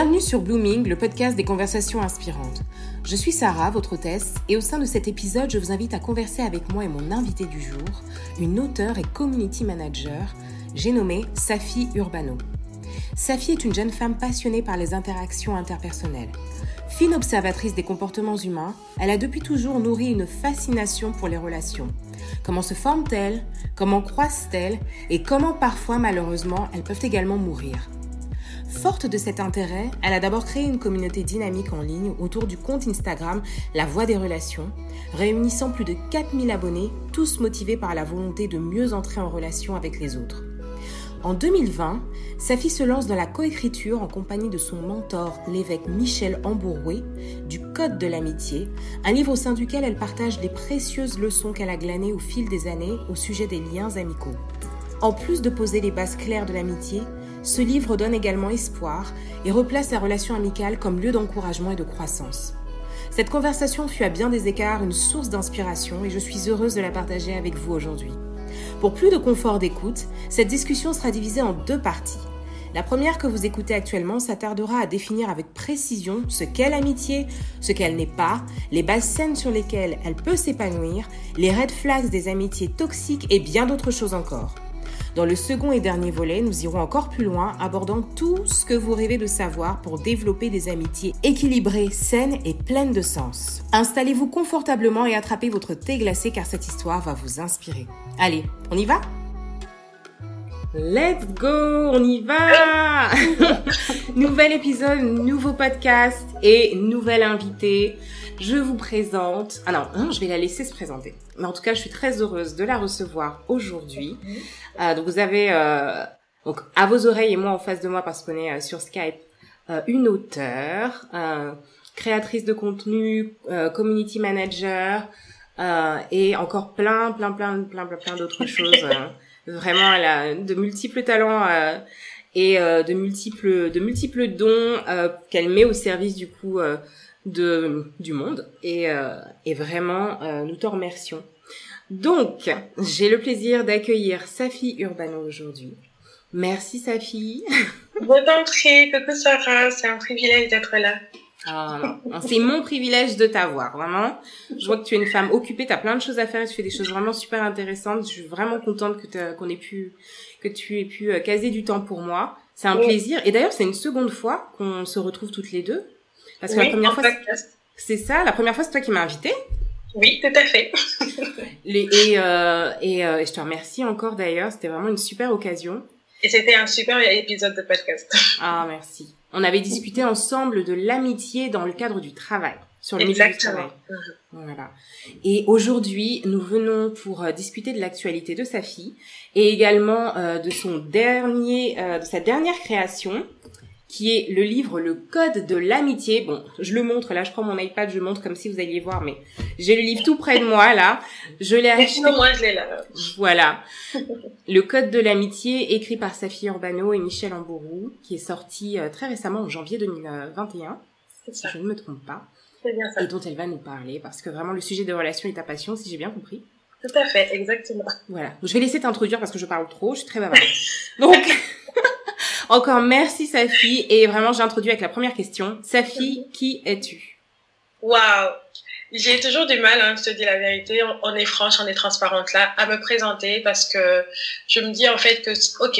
Bienvenue sur Blooming, le podcast des conversations inspirantes. Je suis Sarah, votre hôtesse, et au sein de cet épisode, je vous invite à converser avec moi et mon invité du jour, une auteure et community manager, j'ai nommé Safi Urbano. Safi est une jeune femme passionnée par les interactions interpersonnelles. Fine observatrice des comportements humains, elle a depuis toujours nourri une fascination pour les relations. Comment se forment-elles? Comment croissent-elles? Et comment parfois, malheureusement, elles peuvent également mourir? Forte de cet intérêt, elle a d'abord créé une communauté dynamique en ligne autour du compte Instagram La Voix des Relations, réunissant plus de 4000 abonnés, tous motivés par la volonté de mieux entrer en relation avec les autres. En 2020, Safi se lance dans la coécriture en compagnie de son mentor, l'évêque Michel Ambouroué, du Code de l'amitié, un livre au sein duquel elle partage les précieuses leçons qu'elle a glanées au fil des années au sujet des liens amicaux. En plus de poser les bases claires de l'amitié, ce livre donne également espoir et replace la relation amicale comme lieu d'encouragement et de croissance. Cette conversation fut à bien des écarts une source d'inspiration et je suis heureuse de la partager avec vous aujourd'hui. Pour plus de confort d'écoute, cette discussion sera divisée en deux parties. La première que vous écoutez actuellement s'attardera à définir avec précision ce qu'est l'amitié, ce qu'elle n'est pas, les bases saines sur lesquelles elle peut s'épanouir, les red flags des amitiés toxiques et bien d'autres choses encore. Dans le second et dernier volet, nous irons encore plus loin, abordant tout ce que vous rêvez de savoir pour développer des amitiés équilibrées, saines et pleines de sens. Installez-vous confortablement et attrapez votre thé glacé car cette histoire va vous inspirer. Allez, on y va? Let's go, on y va Nouvel épisode, nouveau podcast et nouvel invité. Je vous présente... Ah non, je vais la laisser se présenter. Mais en tout cas, je suis très heureuse de la recevoir aujourd'hui. Euh, donc vous avez euh, donc à vos oreilles et moi en face de moi parce qu'on est euh, sur Skype une auteure, créatrice de contenu, community manager et encore plein plein plein plein plein plein d'autres choses. Vraiment, elle a de multiples talents et de multiples de multiples dons qu'elle met au service du coup de du monde et et vraiment nous te remercions donc, j'ai le plaisir d'accueillir Safi Urbano aujourd'hui. Merci Safi. Bonne entrée, coucou Sarah, c'est un privilège d'être là. Ah c'est mon privilège de t'avoir, vraiment. Je vois que tu es une femme occupée, tu as plein de choses à faire, tu fais des choses vraiment super intéressantes. Je suis vraiment contente que qu'on ait pu que tu aies pu euh, caser du temps pour moi. C'est un plaisir. Et d'ailleurs, c'est une seconde fois qu'on se retrouve toutes les deux. Parce que la première fois, c'est ça. La première fois, c'est toi qui m'as invitée. Oui, tout à fait. Les, et, euh, et, euh, je te remercie encore d'ailleurs, c'était vraiment une super occasion. Et c'était un super épisode de podcast. Ah, merci. On avait discuté ensemble de l'amitié dans le cadre du travail, sur le milieu du travail. Mhm. Voilà. Et aujourd'hui, nous venons pour euh, discuter de l'actualité de sa fille et également euh, de son dernier, euh, de sa dernière création, qui est le livre Le Code de l'amitié. Bon, je le montre, là je prends mon iPad, je montre comme si vous alliez voir, mais j'ai le livre tout près de moi là. Je l'ai acheté. moi je l'ai là. Voilà. Le Code de l'amitié, écrit par Safi Urbano et Michel Ambourou, qui est sorti euh, très récemment en janvier 2021, si je ne me trompe pas. C'est bien ça. Et dont elle va nous parler, parce que vraiment le sujet des relations est ta passion, si j'ai bien compris. Tout à fait, exactement. Voilà. Je vais laisser t'introduire parce que je parle trop, je suis très bavarde. Donc... Encore merci Safi. Et vraiment j'introduis avec la première question. Safi, qui es-tu? Waouh. J'ai toujours du mal, hein, je te dis la vérité, on, est franche, on est transparente là, à me présenter parce que je me dis en fait que, ok,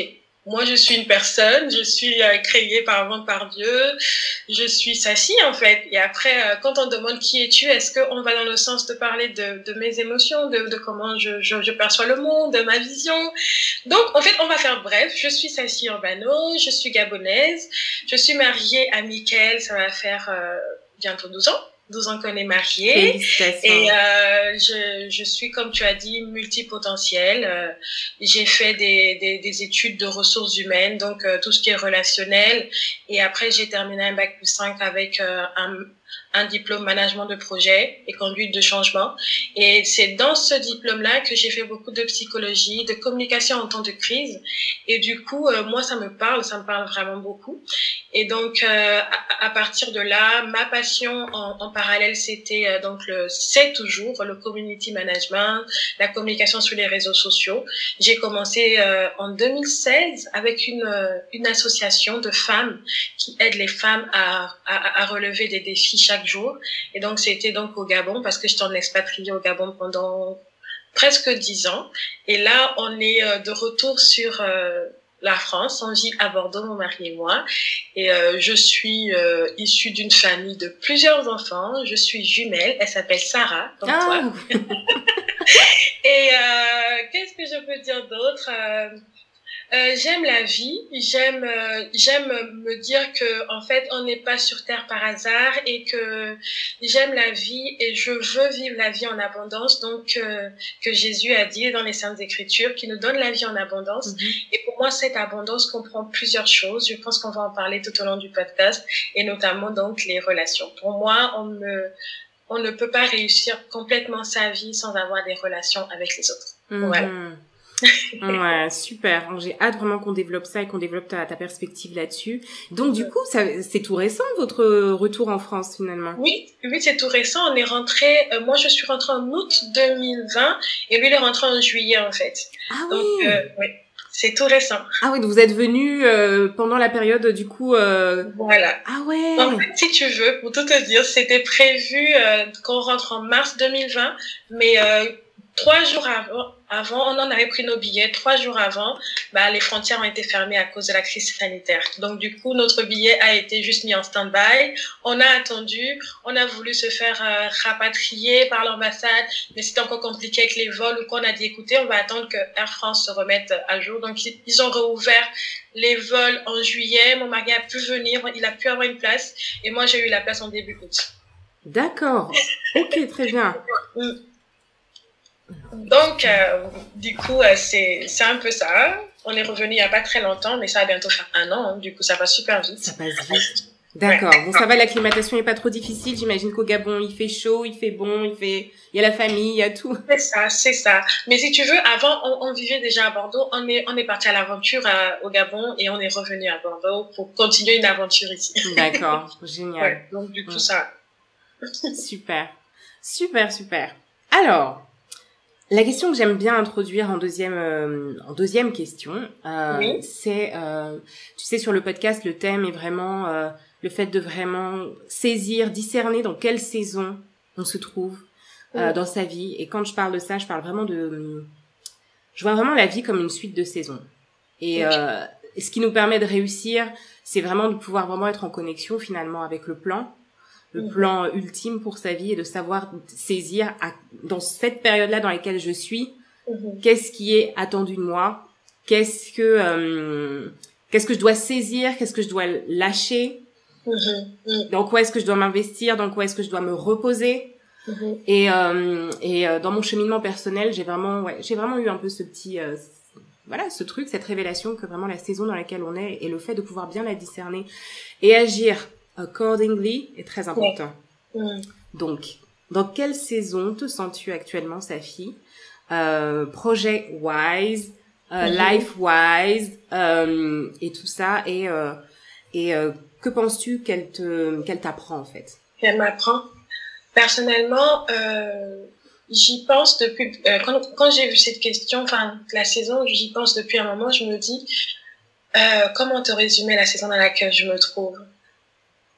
moi, je suis une personne, je suis euh, créée par par Dieu, je suis Sassi en fait. Et après, euh, quand on demande qui es-tu, est-ce qu'on va dans le sens de parler de, mes émotions, de, comment je, perçois le monde, de ma vision? Donc, en fait, on va faire bref. Je suis Sassi Urbano, je suis gabonaise, je suis mariée à Mickaël, ça va faire euh, bientôt 12 ans. 12 ans qu'on est mariés. Et euh, je, je suis, comme tu as dit, multipotentielle. Euh, j'ai fait des, des, des, études de ressources humaines, donc euh, tout ce qui est relationnel. Et après, j'ai terminé un bac plus 5 avec euh, un, un diplôme management de projet et conduite de changement. Et c'est dans ce diplôme-là que j'ai fait beaucoup de psychologie, de communication en temps de crise. Et du coup, euh, moi, ça me parle, ça me parle vraiment beaucoup. Et donc, euh, à, partir de là, ma passion en, en parallèle, c'était euh, donc le, c'est toujours le community management, la communication sur les réseaux sociaux. J'ai commencé en 2016 avec une, une association de femmes qui aide les femmes à, à, à relever des défis chaque jour. Et donc, c'était donc au Gabon parce que j'étais en expatrié au Gabon pendant presque dix ans. Et là, on est euh, de retour sur euh, la France. On vit à Bordeaux, mon mari et moi. Et euh, je suis issue d'une famille de plusieurs enfants. Je suis jumelle. Elle s'appelle Sarah, comme ah. toi. et qu'est-ce que je peux dire d'autre euh, j'aime la vie, j'aime euh, j'aime me dire que en fait on n'est pas sur terre par hasard et que j'aime la vie et je veux vivre la vie en abondance donc euh, que Jésus a dit dans les saintes écritures qui nous donne la vie en abondance mhm. et pour moi cette abondance comprend plusieurs choses, je pense qu'on va en parler tout au long du podcast et notamment donc les relations. Pour moi, on me on ne peut pas réussir complètement sa vie sans avoir des relations avec les autres. Voilà. Ouais, super. J'ai hâte vraiment qu'on développe ça et qu'on développe ta, ta perspective là-dessus. Donc du coup, c'est tout récent votre retour en France finalement? Oui, oui, c'est tout récent. On est rentré. Euh, moi, je suis rentrée en août 2020 et lui, il est rentré en juillet en fait. Ah donc, oui. Euh, oui. C'est tout récent. Ah oui, donc vous êtes venu euh, pendant la période du coup. Euh... Voilà. Ah ouais. En fait, si tu veux, pour tout te dire, c'était prévu euh, qu'on rentre en mars 2020, mais trois jours avant, avant, on en avait pris nos billets. Trois jours avant, bah, les frontières ont été fermées à cause de la crise sanitaire. Donc, du coup, notre billet a été juste mis en stand-by. On a attendu. On a voulu se faire euh, rapatrier par l'ambassade, mais c'était encore compliqué avec les vols ou qu'on a dit, écoutez, on va attendre que Air France se remette à jour. Donc, ils ont réouvert les vols en juillet. Mon mari a pu venir. Il a pu avoir une place. Et moi, j'ai eu la place en début août. D'accord. Ok, très bien. Mm. Donc, euh, du coup, euh, c'est un peu ça. On est revenu il n'y a pas très longtemps, mais ça va bientôt faire un an. Hein. Du coup, ça va super vite. Ça passe vite. D'accord. Bon, ça va, l'acclimatation n'est pas trop difficile. J'imagine qu'au Gabon, il fait chaud, il fait bon, il fait, il y a la famille, il y a tout. C'est ça, c'est ça. Mais si tu veux, avant, on, vivait déjà à Bordeaux. On est, on est parti à l'aventure au Gabon et on est revenu à Bordeaux pour continuer une aventure ici. D'accord. Génial. donc, du coup, ça. super. Super, super. Alors, la question que j'aime bien introduire en deuxième euh, en deuxième question, euh, c'est euh, tu sais sur le podcast le thème est vraiment euh, le fait de vraiment saisir, discerner dans quelle saison on se trouve euh, dans sa vie. Et quand je parle de ça, je parle vraiment de je vois vraiment la vie comme une suite de saisons. Et ce qui nous permet de réussir, c'est vraiment de pouvoir vraiment être en connexion finalement avec le plan le mhm. plan ultime pour sa vie et de savoir saisir dans cette période-là dans laquelle je suis, mhm. qu'est-ce qui est attendu de moi, qu'est-ce que euh, qu'est-ce que je dois saisir, qu'est-ce que je dois lâcher, mhm. dans quoi est-ce que je dois m'investir, dans quoi est-ce que je dois me reposer. Et, euh, et euh, dans mon cheminement personnel, j'ai vraiment, ouais, j'ai vraiment eu un peu ce petit, voilà, ce truc, cette révélation que vraiment la saison dans laquelle on est et le fait de pouvoir bien la discerner et agir accordingly est très important. Mm. Donc, dans quelle saison te sens-tu actuellement, Safi euh, Project wise, euh, mm-hmm. life wise euh, et tout ça et euh, et que penses-tu qu'elle te qu'elle t'apprend en fait? Elle m'apprend. Personnellement, j'y pense depuis quand, quand j'ai vu cette question, enfin la saison, j'y pense depuis un moment. Je me dis comment te résumer la saison dans laquelle je me trouve?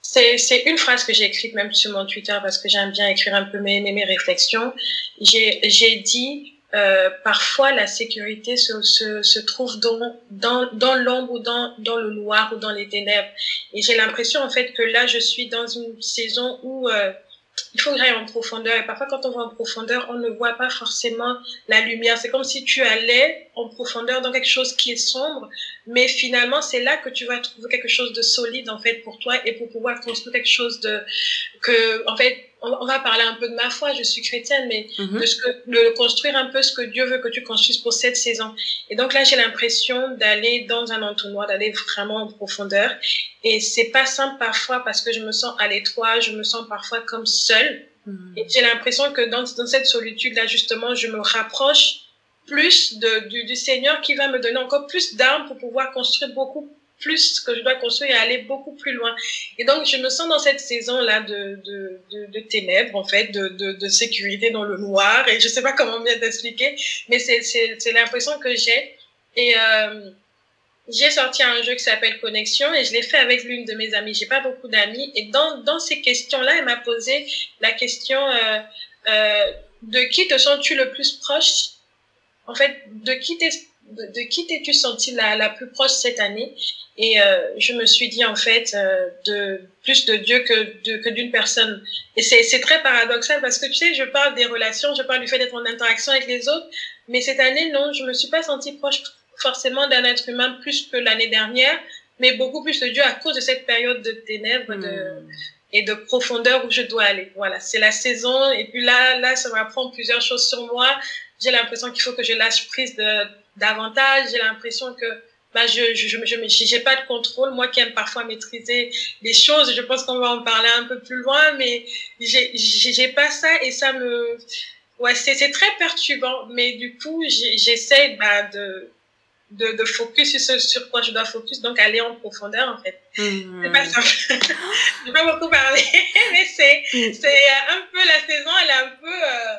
C'est une phrase que j'ai écrite même sur mon Twitter parce que j'aime bien écrire un peu mes, mes, mes réflexions. J'ai dit euh, parfois la sécurité se, se, se trouve dans, dans, dans l'ombre ou dans, dans le noir ou dans les ténèbres. Et j'ai l'impression en fait que là je suis dans une saison où euh, il faut que j'aille en profondeur. Et parfois, quand on va en profondeur, on ne voit pas forcément la lumière. C'est comme si tu allais en profondeur dans quelque chose qui est sombre, mais finalement, c'est là que tu vas trouver quelque chose de solide, en fait, pour toi et pour pouvoir construire quelque chose de, que, en fait, on, va parler un peu de ma foi, je suis chrétienne, mais mhm. de, ce que, de construire un peu ce que Dieu veut que tu construises pour cette saison. Et donc là, j'ai l'impression d'aller dans un entonnoir, d'aller vraiment en profondeur. Et c'est pas simple parfois parce que je me sens à l'étroit, je me sens parfois comme seule. Mhm. Et j'ai l'impression que dans, dans cette solitude-là, justement, je me rapproche plus de, du, du Seigneur qui va me donner encore plus d'armes pour pouvoir construire beaucoup plus que je dois construire et aller beaucoup plus loin. Et donc, je me sens dans cette saison-là de, de, de, ténèbres, en fait, de, de, de, sécurité dans le noir. Et je sais pas comment bien t'expliquer, mais c'est l'impression que j'ai. Et euh, j'ai sorti un jeu qui s'appelle Connexion et je l'ai fait avec l'une de mes amies. J'ai pas beaucoup d'amis. Et dans, dans ces questions-là, elle m'a posé la question euh, euh, de qui te sens-tu le plus proche? En fait, de qui t'es de, qui t'es-tu senti la, la plus proche cette année? Et euh, je me suis dit en fait euh, de plus de Dieu que de, que d'une personne. Et c'est c'est très paradoxal parce que tu sais, je parle des relations, je parle du fait d'être en interaction avec les autres, mais cette année non, je me suis pas sentie proche forcément d'un être humain plus que l'année dernière, mais beaucoup plus de Dieu à cause de cette période de ténèbres de hmm. et de profondeur où je dois aller. Voilà, c'est la saison et puis là là ça va prendre plusieurs choses sur moi. J'ai l'impression qu'il faut que je lâche prise de davantage. J'ai l'impression que bah, je je je j'ai pas de contrôle. Moi qui aime parfois maîtriser les choses, je pense qu'on va en parler un peu plus loin, mais j'ai j'ai pas ça et ça me ouais c'est c'est très perturbant. Mais du coup j'essaie bah, de de, de focus sur ce sur quoi je dois focus, donc aller en profondeur en fait. Mmh. C'est pas simple. je pas beaucoup parler, mais c'est mmh. c'est un peu la saison, elle est un peu euh,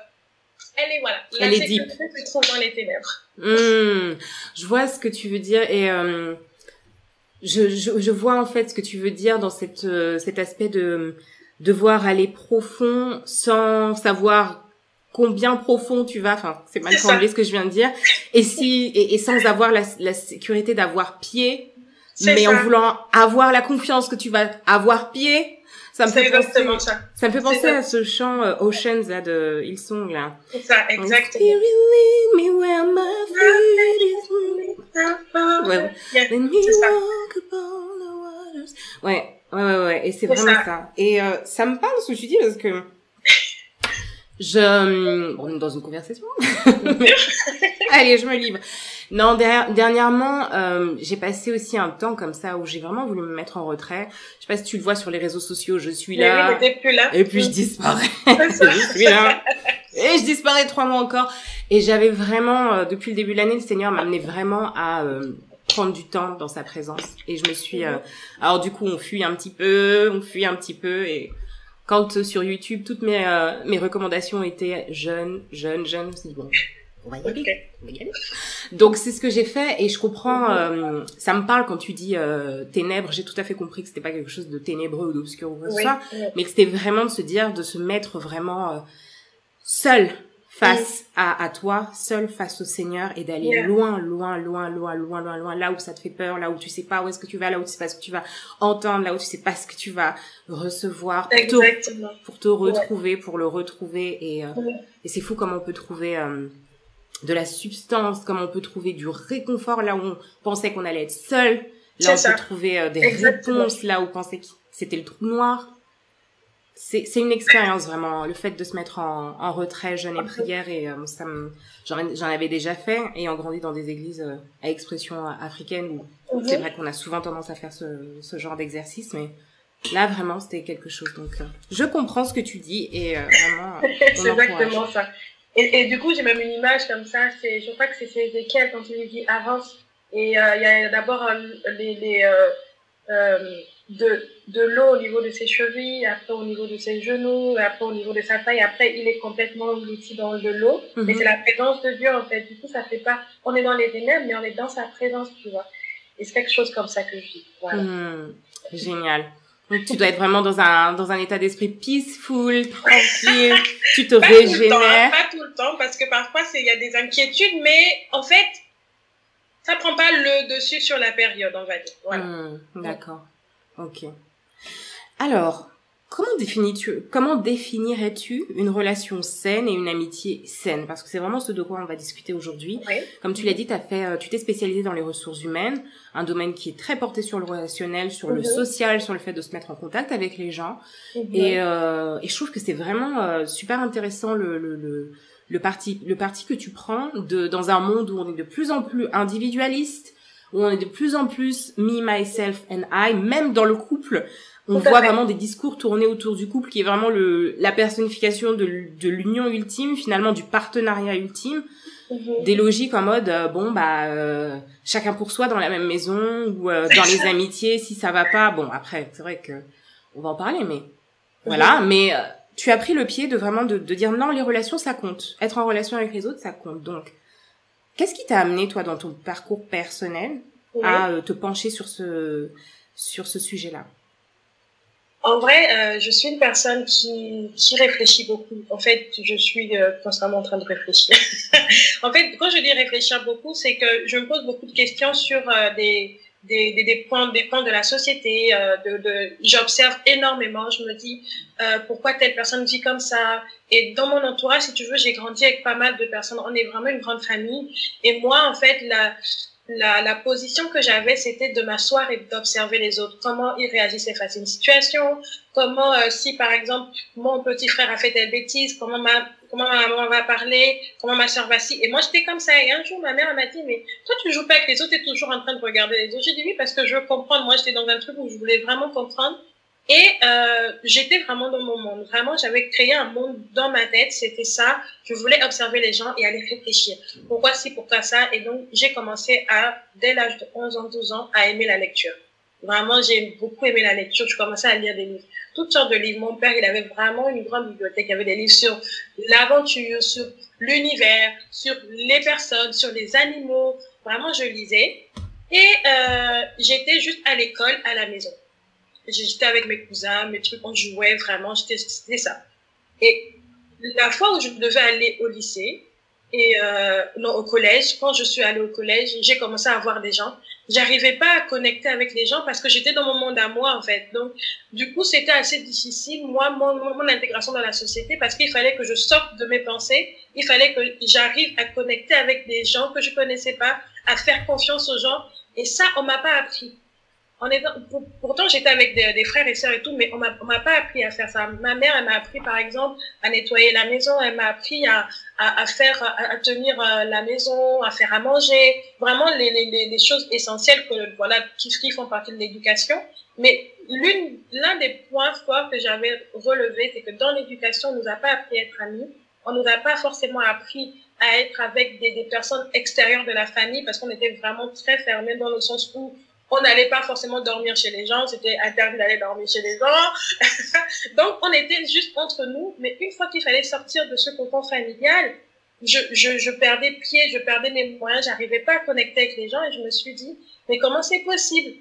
elle est voilà. Elle est deep. Se trouve dans les ténèbres. Mmh, je vois ce que tu veux dire et euh, je, je, je, vois en fait ce que tu veux dire dans cette, euh, cet aspect de devoir aller profond sans savoir combien profond tu vas. Enfin, c'est mal formulé ce que je viens de dire. Et si et, et sans avoir la, la sécurité d'avoir pied, mais en voulant avoir la confiance que tu vas avoir pied ça me fait exactement penser, ça. Ça me fait penser à ce chant euh, Oceans là de Hillsong là. C'est ça, exactement. ouais. Ouais, ouais, ouais, ouais. Et c'est vraiment ça. ça. Et euh, ça me parle ce que tu dis parce que je, on est dans une conversation. Allez, je me livre. Non, dernièrement, euh, j'ai passé aussi un temps comme ça où j'ai vraiment voulu me mettre en retrait. Je sais pas si tu le vois sur les réseaux sociaux, je suis là. Oui, plus là. Et puis je disparais. je suis là. Et je disparais trois mois encore. Et j'avais vraiment, euh, depuis le début de l'année, le Seigneur m'a amené vraiment à euh, prendre du temps dans sa présence. Et je me suis... Euh, alors du coup, on fuit un petit peu, on fuit un petit peu et quand euh, sur YouTube, toutes mes, euh, mes recommandations étaient jeunes, jeunes, jeunes, je me bon, on va y aller. On va y aller. Donc c'est ce que j'ai fait et je comprends, euh, ça me parle quand tu dis ténèbres, j'ai tout à fait compris que c'était pas quelque chose de ténébreux ou d'obscur ou quoi que ce soit, mais que c'était vraiment de se dire, de se mettre vraiment seul face à, à toi, seul face au Seigneur et d'aller loin, loin, loin, loin, loin, loin, loin, là où ça te fait peur, là où tu sais pas où est-ce que tu vas, là où tu sais pas ce que tu vas entendre, là où tu sais pas ce que tu vas recevoir pour te, pour te retrouver, pour le retrouver et, euh, et c'est fou comment on peut trouver euh, de la substance, comment on peut trouver du réconfort là où on pensait qu'on allait être seul, là où on peut trouver euh, des réponses, là où on pensait que c'était le trou noir c'est c'est une expérience vraiment. Le fait de se mettre en, en retrait jeûne et prière et euh, ça me j'en avais déjà fait ayant grandi dans des églises euh, à expression africaine où mhm. c'est vrai qu'on a souvent tendance à faire ce, ce genre d'exercice mais là vraiment c'était quelque chose. Donc euh, je comprends ce que tu dis et vraiment c'est exactement ça. Et, et du coup j'ai même une image comme ça c'est je crois que c'est Ézéchiel quand il dit avance. Et il y a d'abord les, les de, de l'eau au niveau de ses chevilles, après au niveau de ses genoux, après au niveau de sa taille, après il est complètement englouti dans de l'eau. Mais mhm. c'est la présence de Dieu en fait. Du coup, ça fait pas, on est dans les ténèbres, mais on est dans sa présence, tu vois. Et c'est quelque chose comme ça que je vis. Voilà. Mhm. Génial. Donc tu dois être vraiment dans un dans un état d'esprit peaceful, tranquille. tu te pas régénères. Tout le temps, pas tout le temps, parce que parfois il y a des inquiétudes, mais en fait, ça prend pas le dessus sur la période, on va dire. Voilà. Mhm. D'accord. Ok. Alors, Comment, définis-tu, comment définirais-tu une relation saine et une amitié saine? Parce que c'est vraiment ce de quoi on va discuter aujourd'hui. Comme tu l'as dit, as fait, euh, tu t'es spécialisé dans les ressources humaines, un domaine qui est très porté sur le relationnel, sur le mhm. social, sur le fait de se mettre en contact avec les gens. Mhm. Et, euh, et je trouve que c'est vraiment euh, super intéressant le, le, le, le, parti, le parti que tu prends de, dans un monde où on est de plus en plus individualiste, où on est de plus en plus me, myself and I, même dans le couple on voit vraiment des discours tournés autour du couple qui est vraiment le la personnification de, de l'union ultime finalement du partenariat ultime mhm. des logiques en mode euh, bon bah euh, chacun pour soi dans la même maison ou euh, dans les amitiés si ça va pas bon après c'est vrai que on va en parler mais voilà mhm. mais tu as pris le pied de vraiment de, de dire non les relations ça compte être en relation avec les autres ça compte donc qu'est-ce qui t'a amené toi dans ton parcours personnel à te pencher sur ce sur ce sujet là en vrai, euh, je suis une personne qui, qui réfléchit beaucoup. En fait, je suis euh, constamment en train de réfléchir. en fait, quand je dis réfléchir beaucoup, c'est que je me pose beaucoup de questions sur euh, des, des, des, des, points, des points de la société. Euh, de, de, J'observe énormément. Je me dis pourquoi telle personne vit comme ça? Et dans mon entourage, si tu veux, j'ai grandi avec pas mal de personnes. On est vraiment une grande famille. Et moi, en fait, la la, la position que j'avais, c'était de m'asseoir et d'observer les autres, comment ils réagissaient face à une situation, comment euh, si par exemple mon petit frère a fait telle bêtise, comment ma comment ma maman va parler, comment ma soeur va si. Et moi j'étais comme ça. Et un jour ma mère m'a dit mais toi tu joues pas avec les autres, tu es toujours en train de regarder les autres. J'ai dit oui parce que je veux comprendre. Moi j'étais dans un truc où je voulais vraiment comprendre. Et euh, j'étais vraiment dans mon monde. Vraiment, j'avais créé un monde dans ma tête. C'était ça. Je voulais observer les gens et aller réfléchir. Pourquoi si, pourquoi ça? Et donc, j'ai commencé à, dès l'âge de 11 ans, 12 ans, à aimer la lecture. Vraiment, j'ai beaucoup aimé la lecture. Je commençais à lire des livres. Toutes sortes de livres. Mon père, il avait vraiment une grande bibliothèque. Il y avait des livres sur l'aventure, sur l'univers, sur les personnes, sur les animaux. Vraiment, je lisais. Et euh, j'étais juste à l'école, à la maison. J'étais avec mes cousins, mes trucs, on jouait vraiment, c'était ça. Et la fois où je devais aller au lycée, et euh, non, au collège, quand je suis allée au collège, j'ai commencé à voir des gens. J'arrivais pas à connecter avec les gens parce que j'étais dans mon monde à moi, en fait. Donc, du coup, c'était assez difficile, moi, mon, mon intégration dans la société, parce qu'il fallait que je sorte de mes pensées. Il fallait que j'arrive à connecter avec des gens que je connaissais pas, à faire confiance aux gens. Et ça, on m'a pas appris pourtant j'étais avec des, frères et sœurs et tout, mais on m'a, pas appris à faire ça. Ma mère, elle m'a appris par exemple à nettoyer la maison, elle m'a appris à, faire, à, tenir euh, la maison, à faire à manger, vraiment les choses essentielles que voilà qui, qui font partie de l'éducation. Mais l'une, l'un des points forts que j'avais relevé, c'est que dans l'éducation, on nous a pas appris à être amis, on nous a pas forcément appris à être avec des, des personnes extérieures de la famille parce qu'on était vraiment très fermés dans le sens où on n'allait pas forcément dormir chez les gens, c'était interdit d'aller dormir chez les gens. Donc, on était juste entre nous, mais une fois qu'il fallait sortir de ce cocon familial, je, je, je perdais pied, je perdais mes moyens, j'arrivais pas à connecter avec les gens et je me suis dit, mais comment c'est possible?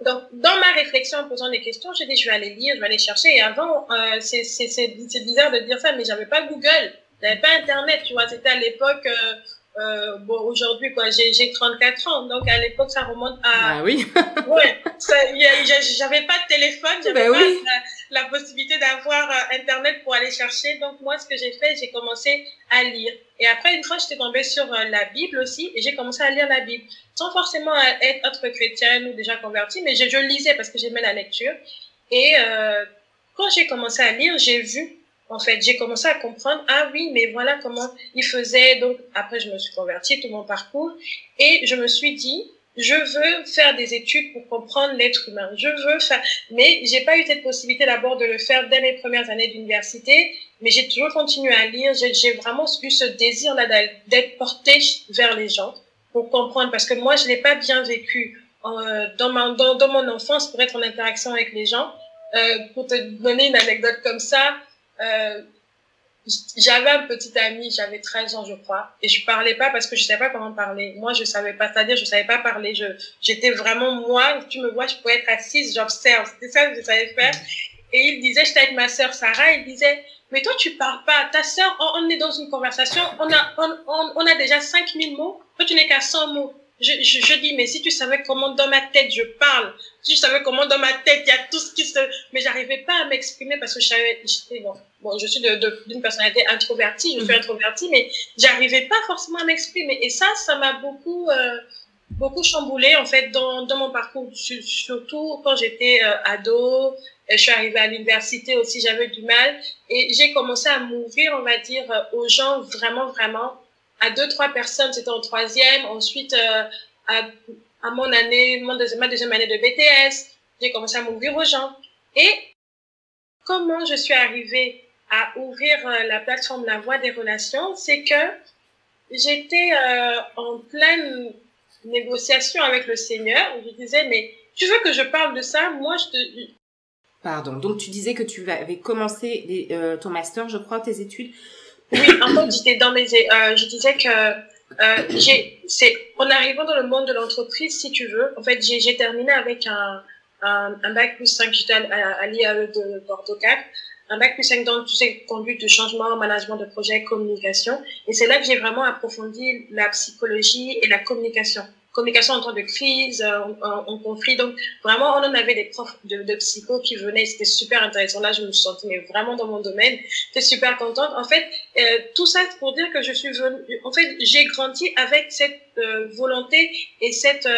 Donc, dans ma réflexion en posant des questions, j'ai dit, je vais aller lire, je vais aller chercher. Et avant, euh, c'est bizarre de dire ça, mais j'avais pas Google, j'avais pas Internet, tu vois. C'était à l'époque, euh, euh, bon aujourd'hui quoi j'ai j'ai 34 ans donc à l'époque ça remonte à ah oui. Ouais j'avais pas de téléphone j'avais bah pas la, possibilité d'avoir euh, internet pour aller chercher. Donc moi ce que j'ai fait j'ai commencé à lire. Et après une fois j'étais tombée sur euh, la Bible aussi et j'ai commencé à lire la Bible. Sans forcément être, être chrétienne ou déjà convertie mais je, je lisais parce que j'aimais la lecture. Et euh, quand j'ai commencé à lire j'ai vu en fait, j'ai commencé à comprendre, ah oui, mais voilà comment il faisait. Donc, après, je me suis convertie, tout mon parcours. Et je me suis dit, je veux faire des études pour comprendre l'être humain. Je veux faire, mais j'ai pas eu cette possibilité d'abord de le faire dès mes premières années d'université, mais j'ai toujours continué à lire. J'ai vraiment eu ce désir-là d'être portée vers les gens pour comprendre, parce que moi, je l'ai pas bien vécu euh, dans, dans, mon enfance pour être en interaction avec les gens. Euh, pour te donner une anecdote comme ça, euh, j'avais un petit ami, j'avais 13 ans, je crois, et je parlais pas parce que je savais pas comment parler. Moi, je savais pas, c'est-à-dire, je savais pas parler. Je, j'étais vraiment moi. Tu me vois, je pouvais être assise, j'observe. C'était ça que je savais faire. Et il disait, j'étais avec ma sœur Sarah, il disait, mais toi, tu parles pas. Ta sœur, on, est dans une conversation, on a, on, on, on a déjà 5000 mots. Toi, tu n'es qu'à 100 mots. Je, je, je, dis, mais si tu savais comment dans ma tête je parle, si tu savais comment dans ma tête il y a tout ce qui se... Mais j'arrivais pas à m'exprimer parce que je savais... Bon, bon, je suis d'une de, d'une personnalité introvertie, je suis mhm. introvertie, mais j'arrivais pas forcément à m'exprimer. Et ça, ça m'a beaucoup... Euh, beaucoup chamboulé en fait dans, dans mon parcours surtout quand j'étais euh, ado je suis arrivée à l'université aussi j'avais du mal et j'ai commencé à m'ouvrir on va dire aux gens vraiment vraiment à deux, trois personnes, c'était en troisième. Ensuite, euh, à, à, mon année, mon deuxième, ma deuxième année de BTS, j'ai commencé à m'ouvrir aux gens. Et comment je suis arrivée à ouvrir euh, la plateforme La Voix des Relations, c'est que j'étais euh, en pleine négociation avec le Seigneur. Je disais, mais tu veux que je parle de ça? Moi, je te... Pardon. Donc, tu disais que tu avais commencé euh, ton master, je crois, tes études oui, en fait, j'étais dans mes, euh, je disais que euh, j'ai, c'est, en arrivant dans le monde de l'entreprise, si tu veux, en fait, j'ai, terminé avec un, un, un bac plus 5, j'étais à, à l'IAE de Bordeaux 4, un bac plus 5 dans tout ces conduite de changement, management de projet, communication. Et c'est là que j'ai vraiment approfondi la psychologie et la communication communication en temps de crise, euh, en, en, conflit. Donc, vraiment, on en avait des profs de, de psycho qui venaient. C'était super intéressant. Là, je me sentais vraiment dans mon domaine. J'étais super contente. En fait, euh, tout ça pour dire que je suis venue... En fait, j'ai grandi avec cette euh, volonté et cette...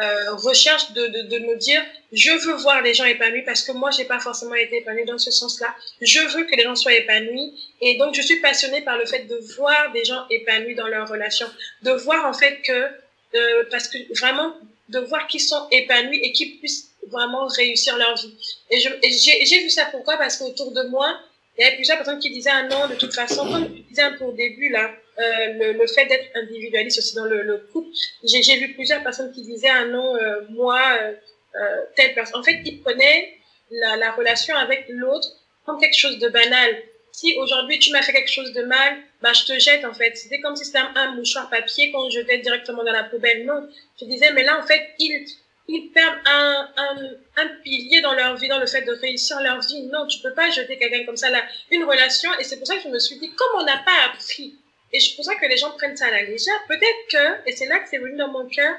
Euh, recherche de, de, de me dire je veux voir les gens épanouis parce que moi j'ai pas forcément été épanouie dans ce sens-là je veux que les gens soient épanouis et donc je suis passionnée par le fait de voir des gens épanouis dans leurs relations de voir en fait que euh, parce que vraiment de voir qu'ils sont épanouis et qu'ils puissent vraiment réussir leur vie. Et j'ai vu ça pourquoi? Parce qu'autour de moi, il y avait plusieurs personnes qui disaient ah non, de toute façon, comme tu disais un peu au début là, euh, le, le, fait d'être individualiste aussi dans le, le couple, j'ai vu plusieurs personnes qui disaient ah non, euh, moi, euh, euh, telle personne. En fait, ils prenaient la, la relation avec l'autre comme quelque chose de banal si aujourd'hui tu m'as fait quelque chose de mal, bah je te jette en fait. C'était comme si c'était un, mouchoir papier qu'on jetait directement dans la poubelle. Non, je disais mais là en fait ils ils perdent un, un, un pilier dans leur vie, dans le fait de réussir leur vie. Non, tu peux pas jeter quelqu'un comme ça là. Une relation et c'est pour ça que je me suis dit comme on n'a pas appris et c'est pour ça que les gens prennent ça à la légère. Peut-être que et c'est là que c'est venu dans mon cœur.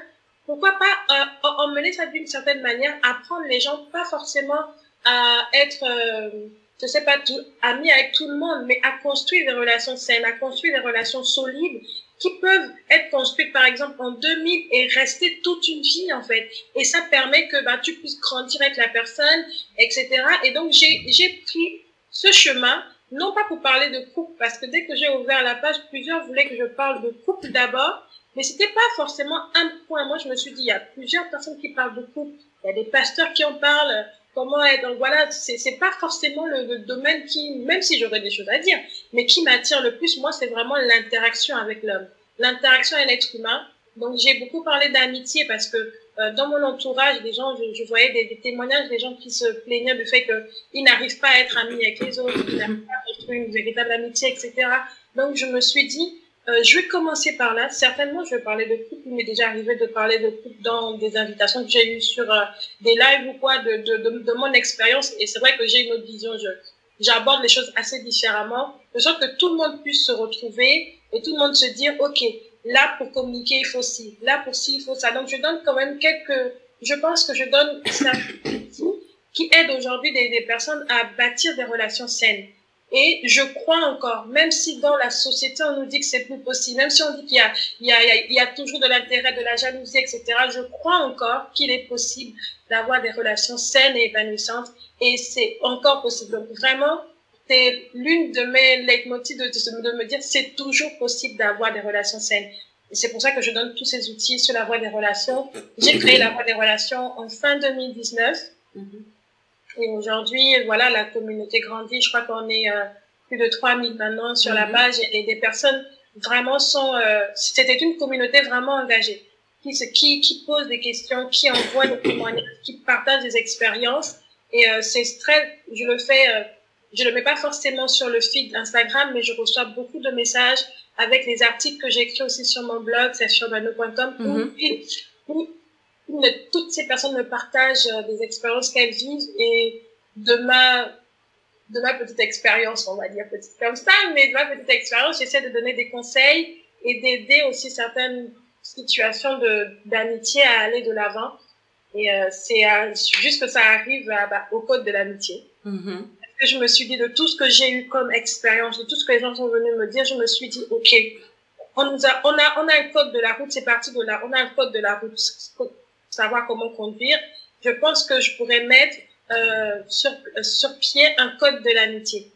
Pourquoi pas euh, emmener ça d'une certaine manière, apprendre les gens pas forcément à être euh, je sais pas, tout, ami avec tout le monde, mais à construire des relations saines, à construire des relations solides qui peuvent être construites, par exemple, en 2000 et rester toute une vie, en fait. Et ça permet que bah, tu puisses grandir avec la personne, etc. Et donc, j'ai pris ce chemin, non pas pour parler de couple, parce que dès que j'ai ouvert la page, plusieurs voulaient que je parle de couple d'abord, mais c'était pas forcément un point. Moi, je me suis dit, il y a plusieurs personnes qui parlent de couple, il y a des pasteurs qui en parlent, comment être. Donc voilà, c'est c'est pas forcément le, domaine qui, même si j'aurais des choses à dire, mais qui m'attire le plus, moi, c'est vraiment l'interaction avec l'homme, l'interaction avec l'être humain. Donc j'ai beaucoup parlé d'amitié parce que euh, dans mon entourage, des gens, je, voyais des, témoignages des gens qui se plaignaient du fait qu'ils n'arrivent pas à être amis avec les autres, qu'ils n'arrivent pas à construire une véritable amitié, etc. Donc je me suis dit, euh, je vais commencer par là. Certainement, je vais parler de couple. Il m'est déjà arrivé de parler de couple dans des invitations que j'ai eues sur euh, des lives ou quoi de, de, de, de mon expérience. Et c'est vrai que j'ai une autre vision. J'aborde les choses assez différemment, de sorte que tout le monde puisse se retrouver et tout le monde se dire, OK, là, pour communiquer, il faut ci. Là, pour ci, il faut ça. Donc, je donne quand même quelques, je pense que je donne ça qui aide aujourd'hui des, des personnes à bâtir des relations saines. Et je crois encore, même si dans la société on nous dit que c'est plus possible, même si on dit qu'il y a, il y a, il y a toujours de l'intérêt, de la jalousie, etc., je crois encore qu'il est possible d'avoir des relations saines et épanouissantes. Et c'est encore possible. Donc vraiment, c'est l'une de mes leitmotifs de, me dire c'est toujours possible d'avoir des relations saines. Et c'est pour ça que je donne tous ces outils sur la voie des relations. J'ai créé la voie des relations en fin 2019. Et aujourd'hui, voilà, la communauté grandit. Je crois qu'on est euh, plus de 3000 maintenant sur la mhm. page et des personnes vraiment sont, euh, c'était une communauté vraiment engagée qui, qui, qui pose des questions, qui envoie des témoignages, qui partage des expériences. Et euh, c'est très, je le fais, euh, je le mets pas forcément sur le feed Instagram, mais je reçois beaucoup de messages avec les articles que j'écris aussi sur mon blog, c'est sur bano.com, mm où, toutes ces personnes me partagent euh, des expériences qu'elles vivent et de ma de ma petite expérience, on va dire petite comme ça, mais de ma petite expérience, j'essaie de donner des conseils et d'aider aussi certaines situation de d'amitié à aller de l'avant. Et euh, c'est juste que ça arrive bah, au code de l'amitié. Mm-hmm. que Je me suis dit de tout ce que j'ai eu comme expérience, de tout ce que les gens sont venus me dire, je me suis dit, OK, on, nous a, on, a, on a un code de la route, c'est parti de là, on a un code de la route, savoir comment conduire. Je pense que je pourrais mettre euh, sur, sur pied un code de l'amitié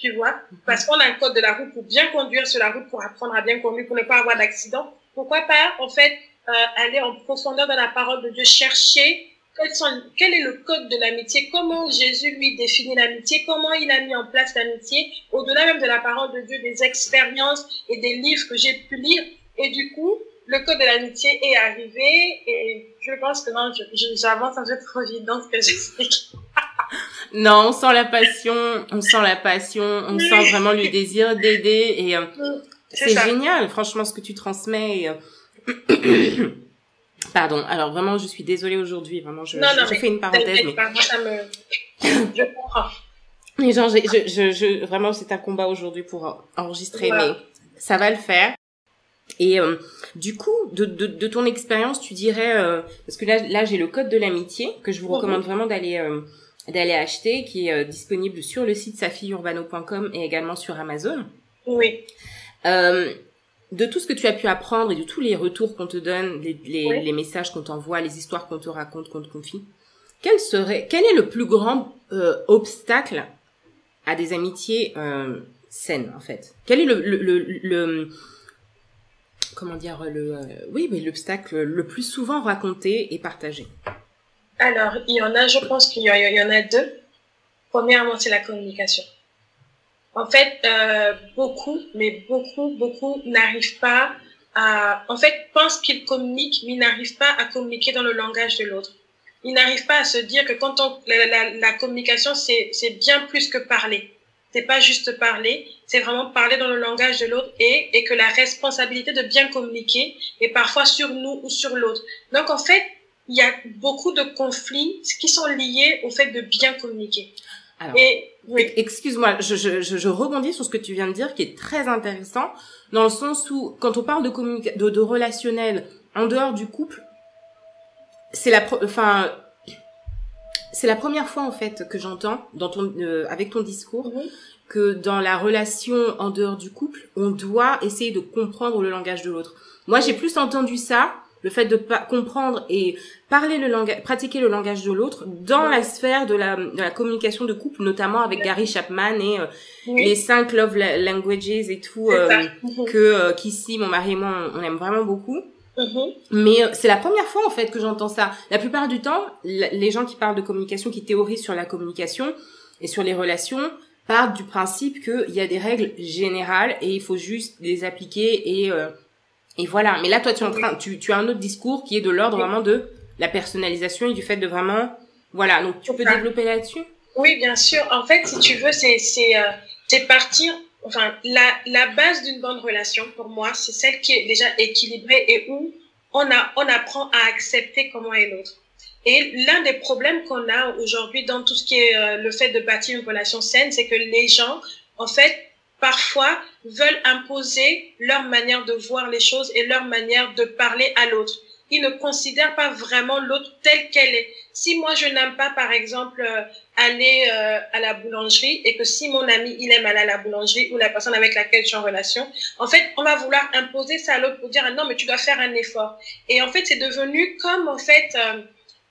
tu vois, parce qu'on a un code de la route pour bien conduire sur la route, pour apprendre à bien conduire, pour ne pas avoir d'accident. Pourquoi pas, en fait, euh, aller en profondeur dans la parole de Dieu, chercher sont, quel est le code de l'amitié, comment Jésus lui définit l'amitié, comment il a mis en place l'amitié, au-delà même de la parole de Dieu, des expériences et des livres que j'ai pu lire. Et du coup, le code de l'amitié est arrivé et je pense que non, j'avance un peu trop vite dans ce que j'explique. non, on sent la passion, on sent la passion, on sent vraiment le désir d'aider et euh, c'est génial, franchement, ce que tu transmets. Euh, Pardon. Alors vraiment, je suis désolée aujourd'hui. Vraiment, je, je, fais une parenthèse. Mais... Pas, moi, ça me... je comprends. Mais genre, je, je, je, vraiment, c'est un combat aujourd'hui pour enregistrer, mais ça va le faire. Et euh, du coup, de, de, de ton expérience, tu dirais, parce que là, là, j'ai le code de l'amitié que je vous recommande vraiment d'aller d'aller acheter, qui est euh, disponible sur le site safileurbano.com et également sur Amazon. Oui. Euh, de tout ce que tu as pu apprendre et de tous les retours qu'on te donne, les, les, les messages qu'on t'envoie, les histoires qu'on te raconte, qu'on te confie, quel serait, quel est le plus grand euh, obstacle à des amitiés euh, saines en fait? Quel est le, le, le, le comment dire le oui mais l'obstacle le plus souvent raconté et partagé alors, il y en a, je pense qu'il y, en a deux. Premièrement, c'est la communication. En fait, euh, beaucoup, mais beaucoup, beaucoup n'arrivent pas à, en fait, pensent qu'ils communiquent, mais n'arrivent pas à communiquer dans le langage de l'autre. Ils n'arrivent pas à se dire que quand on, la, communication, c'est, c'est bien plus que parler. C'est pas juste parler, c'est vraiment parler dans le langage de l'autre et, et que la responsabilité de bien communiquer est parfois sur nous ou sur l'autre. Donc, en fait, il y a beaucoup de conflits qui sont liés au fait de bien communiquer. Alors, excuse-moi, je, je, je, rebondis sur ce que tu viens de dire, qui est très intéressant, dans le sens où, quand on parle de, de, de relationnel en dehors du couple, c'est la, enfin, c'est la première fois en fait que j'entends dans ton, euh, avec ton discours, que dans la relation en dehors du couple, on doit essayer de comprendre le langage de l'autre. Moi, j'ai plus entendu ça le fait de pas comprendre et parler le langage, pratiquer le langage de l'autre dans la sphère de la, de la communication de couple, notamment avec Gary Chapman et euh, les cinq love languages et tout euh, que euh, qu'ici mon mari et moi on, aime vraiment beaucoup. Mm-hmm. Mais c'est la première fois en fait que j'entends ça. La plupart du temps, les gens qui parlent de communication, qui théorisent sur la communication et sur les relations, partent du principe qu'il y a des règles générales et il faut juste les appliquer et et voilà. Mais là, toi, tu, es en train, tu, tu as un autre discours qui est de l'ordre vraiment de la personnalisation et du fait de vraiment, voilà. Donc, tu peux développer là-dessus? Oui, bien sûr. En fait, si tu veux, c'est, c'est, euh, c'est partir, enfin, la, la base d'une bonne relation, pour moi, c'est celle qui est déjà équilibrée et où on a, on apprend à accepter comment est l'autre. Et l'un des problèmes qu'on a aujourd'hui dans tout ce qui est euh, le fait de bâtir une relation saine, c'est que les gens, en fait, parfois veulent imposer leur manière de voir les choses et leur manière de parler à l'autre. Ils ne considèrent pas vraiment l'autre telle qu'elle est. Si moi je n'aime pas par exemple euh, aller euh, à la boulangerie et que si mon ami il aime aller à la boulangerie ou la personne avec laquelle je suis en relation, en fait on va vouloir imposer ça à l'autre pour dire non mais tu dois faire un effort. Et en fait c'est devenu comme en fait euh,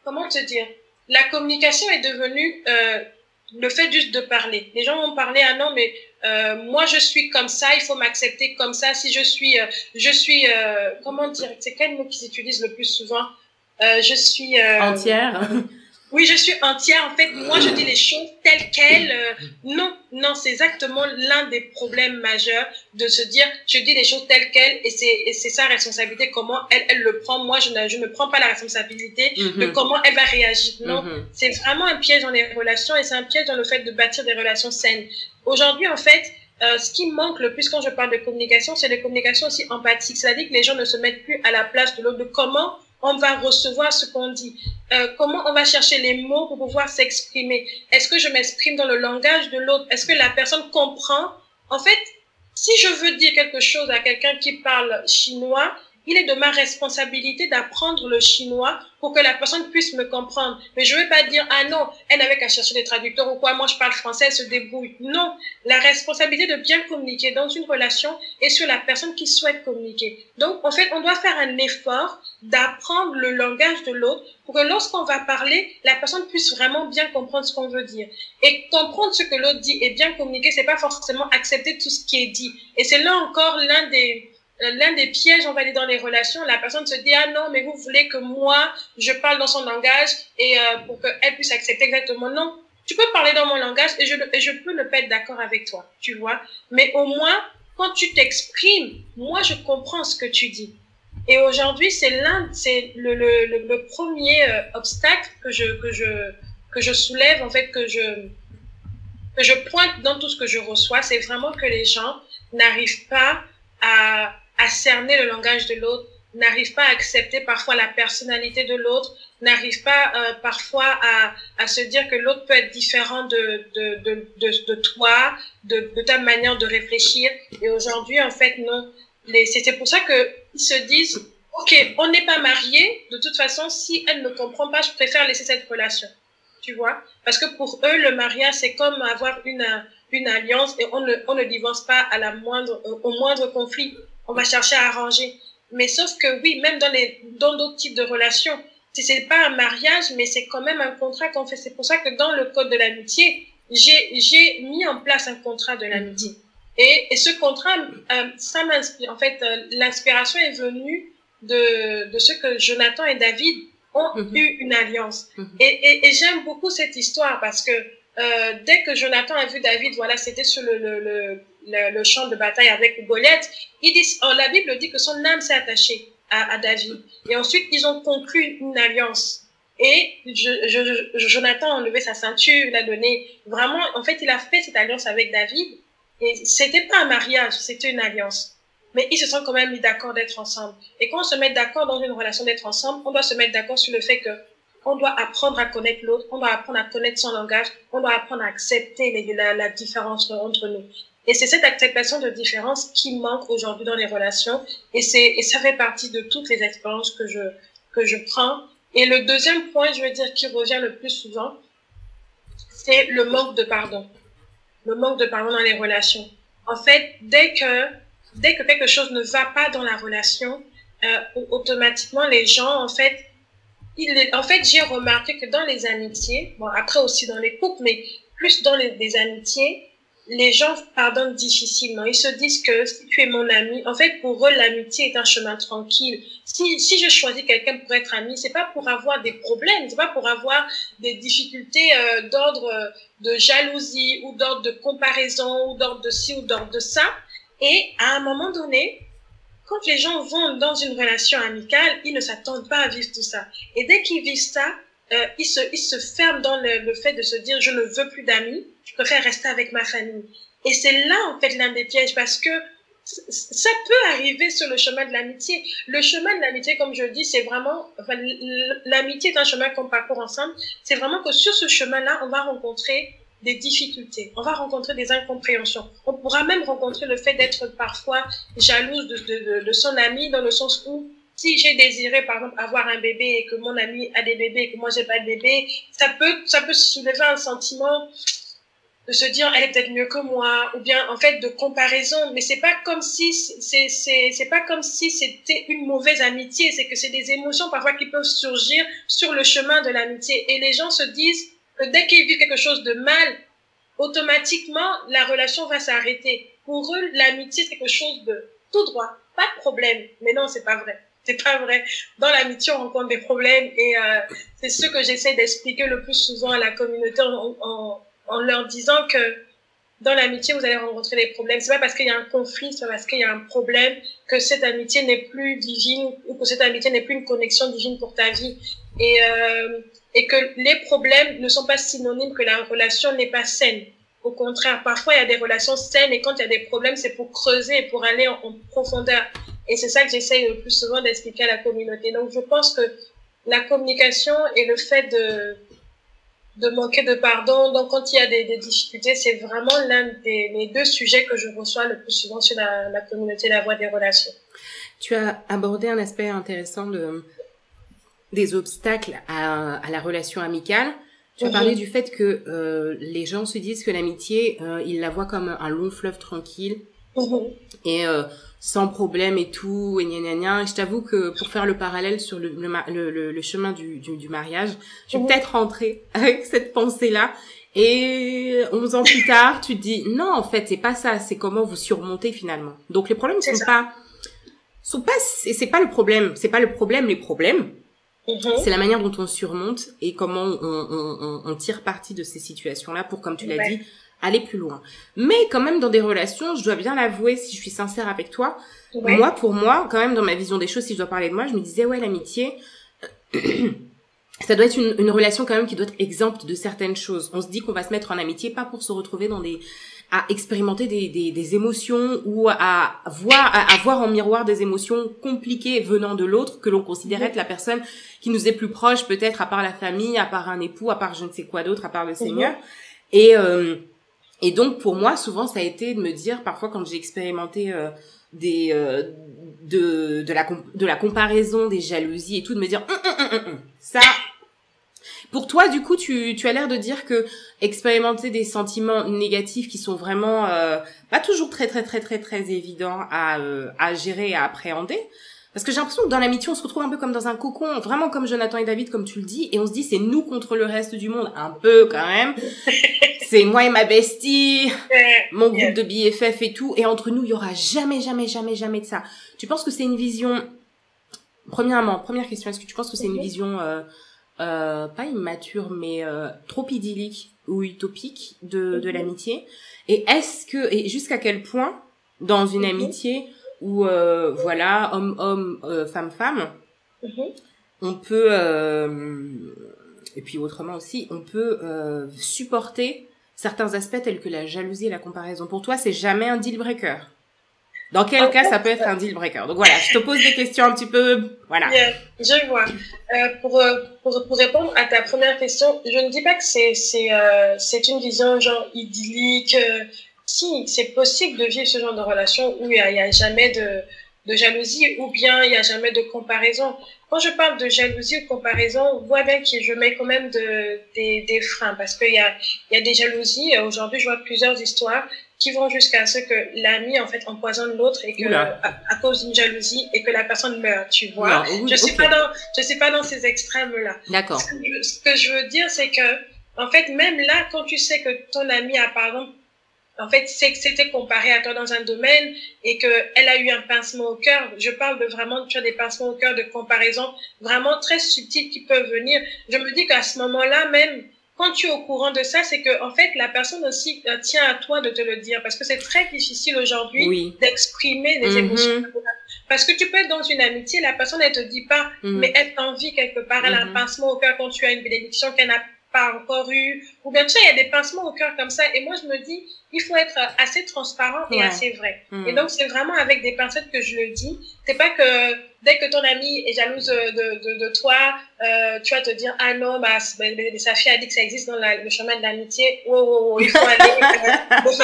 comment te dire? La communication est devenue le fait juste de parler. Les gens vont parler ah non mais euh, moi je suis comme ça, il faut m'accepter comme ça. Si je suis, euh, je suis, euh, comment dire, c'est quel mot qu'ils utilisent le plus souvent? Euh, Je suis entière. Oui, je suis entière. En fait, moi, je dis les choses telles quelles. non, non, c'est exactement l'un des problèmes majeurs de se dire, je dis les choses telles quelles et c'est, et c'est sa responsabilité. Comment elle, elle le prend. Moi, je ne, je ne prends pas la responsabilité de mhm. comment elle va réagir. Non, mhm. c'est vraiment un piège dans les relations et c'est un piège dans le fait de bâtir des relations saines. Aujourd'hui, en fait, euh, ce qui manque le plus quand je parle de communication, c'est des communications aussi empathiques. C'est-à-dire que les gens ne se mettent plus à la place de l'autre, de comment on va recevoir ce qu'on dit, euh, comment on va chercher les mots pour pouvoir s'exprimer? Est-ce que je m'exprime dans le langage de l'autre? Est-ce que la personne comprend? En fait, si je veux dire quelque chose à quelqu'un qui parle chinois, il est de ma responsabilité d'apprendre le chinois pour que la personne puisse me comprendre. Mais je ne veux pas dire, ah non, elle n'avait qu'à chercher des traducteurs ou quoi, moi je parle français, elle se débrouille. Non, la responsabilité de bien communiquer dans une relation est sur la personne qui souhaite communiquer. Donc, en fait, on doit faire un effort d'apprendre le langage de l'autre pour que lorsqu'on va parler, la personne puisse vraiment bien comprendre ce qu'on veut dire. Et comprendre ce que l'autre dit et bien communiquer, c'est pas forcément accepter tout ce qui est dit. Et c'est là encore l'un des, l'un des pièges, on va dire, dans les relations, la personne se dit, ah non, mais vous voulez que moi, je parle dans son langage et euh, pour qu'elle puisse accepter exactement. Non, tu peux parler dans mon langage et je, et je peux ne pas être d'accord avec toi, tu vois. Mais au moins, quand tu t'exprimes, moi, je comprends ce que tu dis. Et aujourd'hui, c'est l'un, c'est le, le, le, premier euh, obstacle que je, que je, que je soulève, en fait, que je, que je pointe dans tout ce que je reçois, c'est vraiment que les gens n'arrivent pas à, à cerner le langage de l'autre, n'arrive pas à accepter parfois la personnalité de l'autre, n'arrive pas euh, parfois à, à se dire que l'autre peut être différent de, de, de, de, toi, de, de ta manière de réfléchir. Et aujourd'hui, en fait, non. C'est pour ça qu'ils se disent, OK, on n'est pas mariés, de toute façon, si elle ne comprend pas, je préfère laisser cette relation. Tu vois? Parce que pour eux, le mariage, c'est comme avoir une, une alliance et on ne, on ne divorce pas à la moindre, au moindre conflit on va chercher à arranger. Mais sauf que oui, même dans les dans d'autres types de relations, si c'est pas un mariage, mais c'est quand même un contrat qu'on fait. C'est pour ça que dans le code de l'amitié, j'ai j'ai mis en place un contrat de l'amitié. Et, et ce contrat, euh, ça m'inspire. En fait, euh, l'inspiration est venue de de ce que Jonathan et David ont mhm. eu une alliance. Mhm. Et, et, et j'aime beaucoup cette histoire parce que euh, dès que Jonathan a vu David, voilà, c'était sur le, le, le, le, champ de bataille avec Goliath, il dit, oh, la Bible dit que son âme s'est attachée à, David. Et ensuite, ils ont conclu une alliance. Et Jonathan a enlevé sa ceinture, il a donné vraiment, en fait, il a fait cette alliance avec David. Et c'était pas un mariage, c'était une alliance. Mais ils se sont quand même mis d'accord d'être ensemble. Et quand on se met d'accord dans une relation d'être ensemble, on doit se mettre d'accord sur le fait que on doit apprendre à connaître l'autre, on doit apprendre à connaître son langage, on doit apprendre à accepter la différence entre nous. Et c'est cette acceptation de différence qui manque aujourd'hui dans les relations. Et c'est, et ça fait partie de toutes les expériences que je, que je prends. Et le deuxième point, je veux dire, qui revient le plus souvent, c'est le manque de pardon. Le manque de pardon dans les relations. En fait, dès que, dès que quelque chose ne va pas dans la relation, euh, automatiquement, les gens, en fait, il en fait, j'ai remarqué que dans les amitiés, bon, après aussi dans les couples, mais plus dans les, les amitiés, les gens pardonnent difficilement. Ils se disent que si tu es mon ami, en fait, pour eux, l'amitié est un chemin tranquille. Si, si je choisis quelqu'un pour être ami, c'est pas pour avoir des problèmes, c'est pas pour avoir des difficultés euh, d'ordre euh, de jalousie ou d'ordre de comparaison ou d'ordre de ci ou d'ordre de ça. Et à un moment donné, quand les gens vont dans une relation amicale, ils ne s'attendent pas à vivre tout ça. Et dès qu'ils vivent ça, euh, ils, se, ils se ferment dans le, le fait de se dire je ne veux plus d'amis je préfère rester avec ma famille. Et c'est là, en fait, l'un des pièges parce que ça peut arriver sur le chemin de l'amitié. Le chemin de l'amitié, comme je dis, c'est vraiment, enfin, l'amitié est un chemin qu'on parcourt ensemble. C'est vraiment que sur ce chemin-là, on va rencontrer des difficultés, on va rencontrer des incompréhensions. On pourra même rencontrer le fait d'être parfois jalouse de, de, de, son ami dans le sens où si j'ai désiré, par exemple, avoir un bébé et que mon ami a des bébés et que moi j'ai pas de bébé, ça peut, ça peut soulever un sentiment de se dire elle est peut-être mieux que moi ou bien en fait de comparaison. Mais c'est pas comme si c'est c'est pas comme si c'était une mauvaise amitié. C'est que c'est des émotions parfois qui peuvent surgir sur le chemin de l'amitié. Et les gens se disent que dès qu'ils vivent quelque chose de mal automatiquement la relation va s'arrêter. Pour eux l'amitié c'est quelque chose de tout droit. Pas de problème. Mais non c'est pas vrai c'est pas vrai. Dans l'amitié, on rencontre des problèmes et euh, c'est ce que j'essaie d'expliquer le plus souvent à la communauté en, leur disant que dans l'amitié, vous allez rencontrer des problèmes. C'est pas parce qu'il y a un conflit, c'est pas parce qu'il y a un problème que cette amitié n'est plus divine ou que cette amitié n'est plus une connexion divine pour ta vie. Et, euh, que les problèmes ne sont pas synonymes que la relation n'est pas saine. Au contraire, parfois il y a des relations saines et quand il y a des problèmes, c'est pour creuser et pour aller en profondeur. Et c'est ça que j'essaye le plus souvent d'expliquer à la communauté. Donc je pense que la communication et le fait de, de manquer de pardon. Donc, quand il y a des, des difficultés, c'est vraiment l'un des deux sujets que je reçois le plus souvent sur la, la communauté La Voix des Relations. Tu as abordé un aspect intéressant de, des obstacles à, à la relation amicale. Tu as parlé du fait que euh, les gens se disent que l'amitié, euh, ils la voient comme un long fleuve tranquille et euh, sans problème et tout, et gna gna gna. je t'avoue que pour faire le parallèle sur le, le, le, le chemin du, du, du, mariage, je suis peut-être rentrée avec cette pensée-là. Et 11 ans plus tard, tu te dis, non, en fait, c'est pas ça, c'est comment vous surmontez finalement. Donc les problèmes sont pas, sont pas, c'est pas le problème, c'est pas le problème, les problèmes. Mhm. C'est la manière dont on surmonte et comment on, on, on, tire parti de ces situations-là pour, comme tu l'as dit, aller plus loin. Mais quand même dans des relations, je dois bien l'avouer, si je suis sincère avec toi, moi pour moi, quand même dans ma vision des choses, si je dois parler de moi, je me disais ouais l'amitié, ça doit être une, une, relation quand même qui doit être exempte de certaines choses. On se dit qu'on va se mettre en amitié pas pour se retrouver dans des à expérimenter des, des, des émotions ou à voir à avoir en miroir des émotions compliquées venant de l'autre que l'on considère être la personne qui nous est plus proche peut-être à part la famille, à part un époux, à part je ne sais quoi d'autre, à part le Seigneur. Et euh, et donc pour moi, souvent, ça a été de me dire, parfois quand j'ai expérimenté euh, des euh, de la de la comparaison, des jalousies et tout, de me dire, hum, hum, hum, ça. Pour toi, du coup, tu, tu as l'air de dire que expérimenter des sentiments négatifs qui sont vraiment euh, pas toujours très très très très très évidents à à gérer à appréhender, parce que j'ai l'impression que dans l'amitié, on se retrouve un peu comme dans un cocon, vraiment comme Jonathan et David, comme tu le dis, et on se dit c'est nous contre le reste du monde, un peu quand même. c'est moi et ma bestie, mon groupe de BFF et tout, et entre nous, il y aura jamais, jamais, jamais, jamais de ça. Tu penses que c'est une vision Premièrement, première question, est-ce que tu penses que c'est une mhm. vision euh, euh, pas immature, mais euh, trop idyllique ou utopique de, de mhm. l'amitié? Et est-ce que et jusqu'à quel point dans une mhm. amitié où euh, voilà homme homme euh, femme femme mhm. on peut euh, et puis autrement aussi on peut euh, supporter certains aspects tels que la jalousie et la comparaison pour toi c'est jamais un deal breaker dans quel cas ça peut être un deal breaker Donc voilà, je te pose des questions un petit peu, voilà. je vois. Euh, pour, pour, pour répondre à ta première question, je ne dis pas que c'est c'est euh, c'est une vision genre idyllique, si c'est possible de vivre ce genre de relation où il n'y a, jamais de, de, jalousie ou bien il n'y a jamais de comparaison. Quand je parle de jalousie ou de comparaison, on voit bien que je mets quand même de, des, des freins parce qu'il y a, il y a des jalousies. Aujourd'hui, je vois plusieurs histoires qui vont jusqu'à ce que l'ami en fait empoisonne l'autre et que à, cause d'une jalousie et que la personne meurt tu vois. Je suis pas dans je suis pas dans ces extrêmes là d'accord. Ce, que je veux dire c'est que en fait même là quand tu sais que ton ami a par exemple en fait, c'était comparé à toi dans un domaine et qu'elle a eu un pincement au cœur. Je parle de vraiment, tu as des pincements au cœur de comparaison vraiment très subtils qui peuvent venir. Je me dis qu'à ce moment-là, même quand tu es au courant de ça, c'est que en fait la personne aussi euh, tient à toi de te le dire parce que c'est très difficile aujourd'hui d'exprimer des mm-hmm. émotions. Parce que tu peux être dans une amitié, la personne elle te dit pas, mm. mais elle t'envie quelque part, elle a un mm-hmm. pincement au cœur quand tu as une bénédiction qu'elle n'a pas encore eu, ou bien tu sais, il y a des pincements au cœur comme ça. Et moi, je me dis, il faut être assez transparent et assez vrai. Hmm. Et donc, c'est vraiment avec des pincettes que je le dis. C'est pas que dès que ton ami est jalouse de, de, de toi, euh, tu vas te dire, ah non, bah, sa fille a dit que ça existe dans le chemin de l'amitié. Oh, oh, oh, il faut aller euh,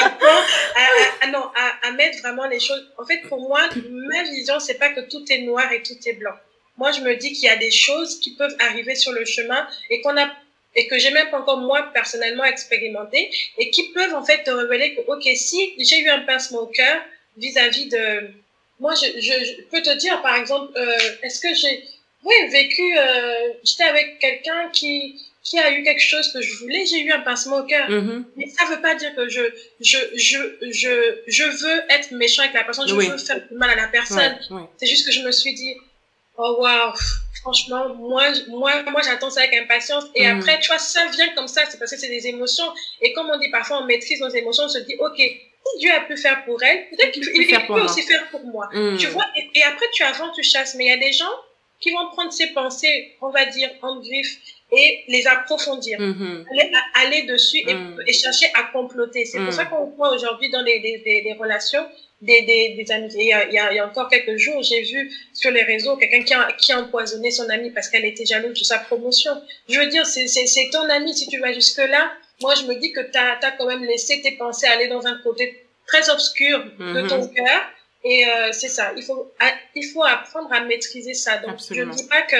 à, à, non, à, à mettre vraiment les choses. En fait, pour moi, ma vision, c'est pas que tout est noir et tout est blanc. Moi, je me dis qu'il y a des choses qui peuvent arriver sur le chemin et qu'on a et que j'ai même pas encore moi personnellement expérimenté et qui peuvent en fait te révéler que ok si j'ai eu un pincement au cœur vis-à-vis de moi je, je, peux te dire par exemple euh, est-ce que j'ai oui vécu euh, j'étais avec quelqu'un qui qui a eu quelque chose que je voulais j'ai eu un pincement au cœur. Mm-hmm. mais ça veut pas dire que je je je je je veux être méchant avec la personne je veux faire du mal à la personne. C'est juste que je me suis dit oh waouh franchement, moi, moi, moi, j'attends ça avec impatience. Et mm. après, tu vois, ça vient comme ça, c'est parce que c'est des émotions. Et comme on dit parfois, on maîtrise nos émotions, on se dit, OK, si Dieu a pu faire pour elle, peut-être qu'il peut, aussi faire pour moi. Mm. Tu vois, et, après, tu avances, tu chasses. Mais il y a des gens qui vont prendre ces pensées, on va dire, en griffe, et les approfondir, mm-hmm. aller, dessus et, mm. et, chercher à comploter. C'est pour ça qu'on voit aujourd'hui dans les, les, les relations des, des, des amis. Il y, a, il, y encore quelques jours, j'ai vu sur les réseaux quelqu'un qui a, qui a empoisonné son ami parce qu'elle était jalouse de sa promotion. Je veux dire, c'est ton ami si tu vas jusque-là. Moi, je me dis que tu as, as, quand même laissé tes pensées aller dans un côté très obscur de ton mhm. cœur Et euh, c'est ça, il faut, il faut apprendre à maîtriser ça. Donc, je ne dis pas que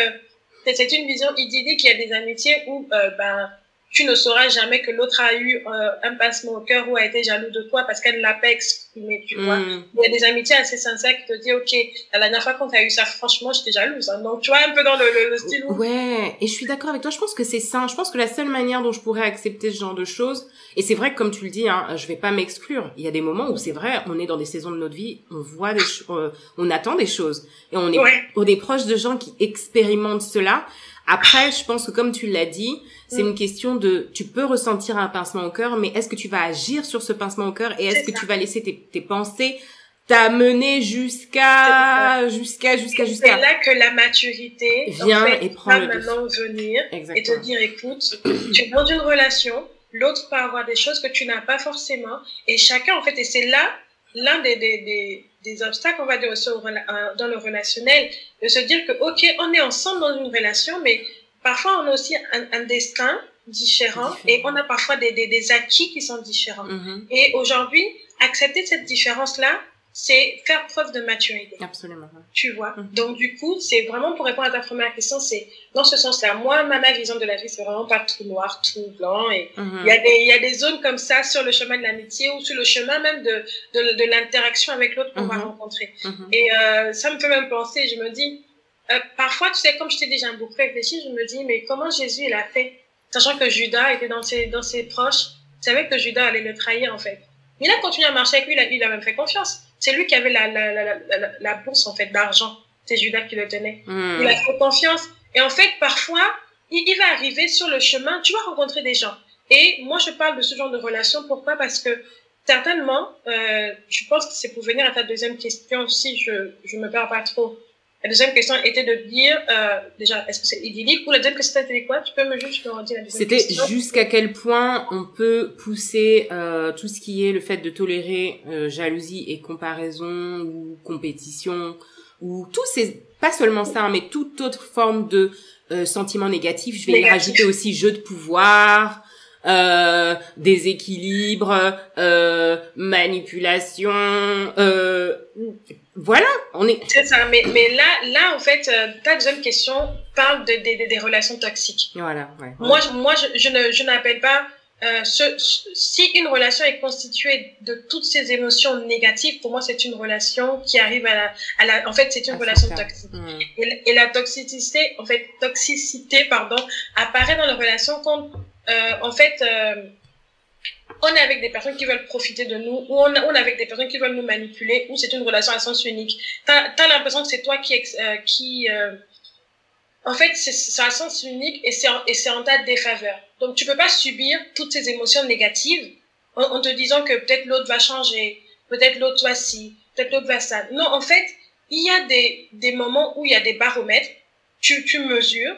c'est une vision idyllique, il y a des amitiés où, euh, ben, tu ne sauras jamais que l'autre a eu euh, un passement au cœur ou a été jaloux de toi parce qu'elle ne l'a pas exprimé, tu vois. Mm. Il y a des amitiés assez sincères qui te disent, OK, la dernière fois qu'on t'a eu ça, franchement, j'étais jalouse. Hein. Donc, tu vois, un peu dans le, le, style Ouais, et je suis d'accord avec toi. Je pense que c'est ça. Je pense que la seule manière dont je pourrais accepter ce genre de choses, et c'est vrai que comme tu le dis, hein, je vais pas m'exclure. Il y a des moments où c'est vrai, on est dans des saisons de notre vie, on voit des choses, euh, on attend des choses. Et on est, on est proche de gens qui expérimentent cela. Après, je pense que comme tu l'as dit, c'est une question de, tu peux ressentir un pincement au cœur, mais est-ce que tu vas agir sur ce pincement au cœur et est-ce que tu vas laisser tes, tes pensées t'amener jusqu'à, jusqu'à, jusqu'à, jusqu'à. C'est là que la maturité vient et prend le maintenant venir et te dire, écoute, tu es dans une relation, l'autre peut avoir des choses que tu n'as pas forcément et chacun, en fait, et c'est là l'un des, des, des, des, obstacles, on va dire, dans le relationnel, de se dire que, OK, on est ensemble dans une relation, mais parfois on a aussi un, un destin différent, et on a parfois des, des, des acquis qui sont différents. Mm-hmm. Et aujourd'hui, accepter cette différence-là, c'est faire preuve de maturité. Absolument. Tu vois? Mhm. Donc, du coup, c'est vraiment pour répondre à ta première question, c'est dans ce sens-là. Moi, ma, ma, vision de la vie, c'est vraiment pas tout noir, tout blanc. Et mhm. il y, a des, y a des zones comme ça sur le chemin de l'amitié ou sur le chemin même de, de, de l'interaction avec l'autre qu'on va mhm. rencontrer. Et euh, ça me fait même penser, je me dis, euh, parfois, tu sais, comme je t'ai déjà beaucoup réfléchi, je me dis, mais comment Jésus, il a fait? Sachant que Judas était dans ses, dans ses proches, savait que Judas allait le trahir, en fait. Mais il a continué à marcher avec lui, il a, il a même fait confiance. C'est lui qui avait la, la, la, la, la bourse, en fait, d'argent. C'est Judas qui le tenait. Hmm. Il a fait confiance. Et en fait, parfois, il, il, va arriver sur le chemin, tu vas rencontrer des gens. Et moi, je parle de ce genre de relation. Pourquoi? Parce que certainement, euh, je pense que c'est pour venir à ta deuxième question, si je je me perds pas trop. La deuxième question était de dire, euh, déjà, est-ce que c'est idyllique Ou la deuxième question c'était quoi? Tu peux me juste me redire la deuxième C'était jusqu'à quel point on peut pousser euh, tout ce qui est le fait de tolérer euh, jalousie et comparaison ou compétition ou tout ces pas seulement ça hein, mais toute autre forme de euh, sentiment négatif je vais y rajouter aussi jeu de pouvoir euh, déséquilibre, euh, manipulation, euh, voilà, on est. C'est ça, mais, mais là, là, en fait, euh, ta deuxième question parle de, de, des relations toxiques. Voilà, ouais. Moi, moi je, je ne, je n'appelle pas euh, ce, si une relation est constituée de toutes ces émotions négatives, pour moi, c'est une relation qui arrive à la, à la en fait, c'est une relation toxique. Hmm. Et, et, la toxicité, en fait, toxicité, pardon, apparaît dans la relation quand euh, en fait, euh, on est avec des personnes qui veulent profiter de nous, ou on, est avec des personnes qui veulent nous manipuler, ou c'est une relation à sens unique. T'as as, l'impression que c'est toi qui, euh, qui euh, en fait, c'est à sens unique et c'est en, en ta défaveur. Donc, tu peux pas subir toutes ces émotions négatives en, en te disant que peut-être l'autre va changer, peut-être l'autre va ci, peut-être l'autre va ça. Non, en fait, il y a des, des moments où il y a des baromètres, tu, tu mesures,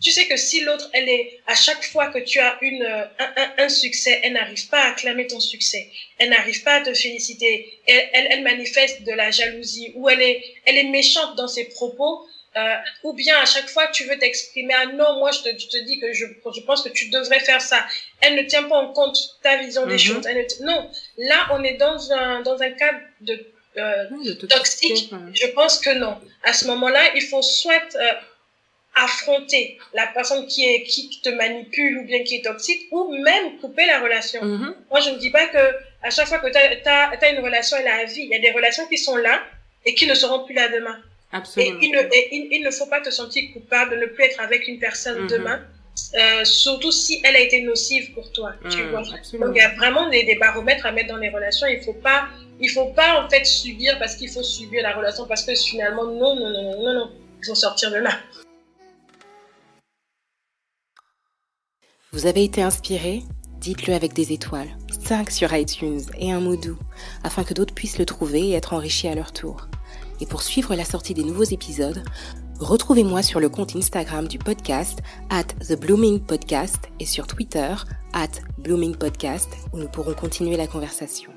tu sais que si l'autre, elle est, à chaque fois que tu as une, un, un, un succès, elle n'arrive pas à acclamer ton succès, elle n'arrive pas à te féliciter, elle, elle, elle, manifeste de la jalousie, ou elle est, elle est méchante dans ses propos, euh, ou bien à chaque fois tu veux t'exprimer, ah non, moi je te, je te dis que je, je pense que tu devrais faire ça. Elle ne tient pas en compte ta vision des mm-hmm. choses. Elle ne non, là on est dans un, dans un cadre de, euh, toxique. Je pense que non. À ce moment-là, il faut soit euh, affronter la personne qui est qui te manipule ou bien qui est toxique ou même couper la relation. Mm-hmm. Moi, je ne dis pas que à chaque fois que tu as, as, une relation, elle a vie. Il y a des relations qui sont là et qui ne seront plus là demain. Absolument. Et il ne, et il, il, ne faut pas te sentir coupable de ne plus être avec une personne mm-hmm. demain. Euh, surtout si elle a été nocive pour toi, tu mm, vois. Absolument. Donc il y a vraiment des, des, baromètres à mettre dans les relations. Il faut pas, il faut pas en fait subir parce qu'il faut subir la relation parce que finalement non non non non non non, il faut sortir de là. Vous avez été inspiré? Dites-le avec des étoiles, 5 sur iTunes et un mot doux, afin que d'autres puissent le trouver et être enrichis à leur tour. Et pour suivre la sortie des nouveaux épisodes, retrouvez-moi sur le compte Instagram du podcast at The Blooming Podcast et sur Twitter at Blooming Podcast où nous pourrons continuer la conversation.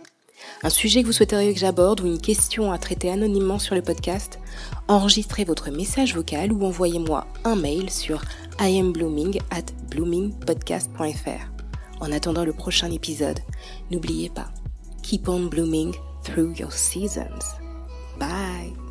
Un sujet que vous souhaiteriez que j'aborde ou une question à traiter anonymement sur le podcast, enregistrez votre message vocal ou envoyez-moi un mail sur iamblooming at bloomingpodcast.fr. En attendant le prochain épisode, n'oubliez pas, keep on blooming through your seasons. Bye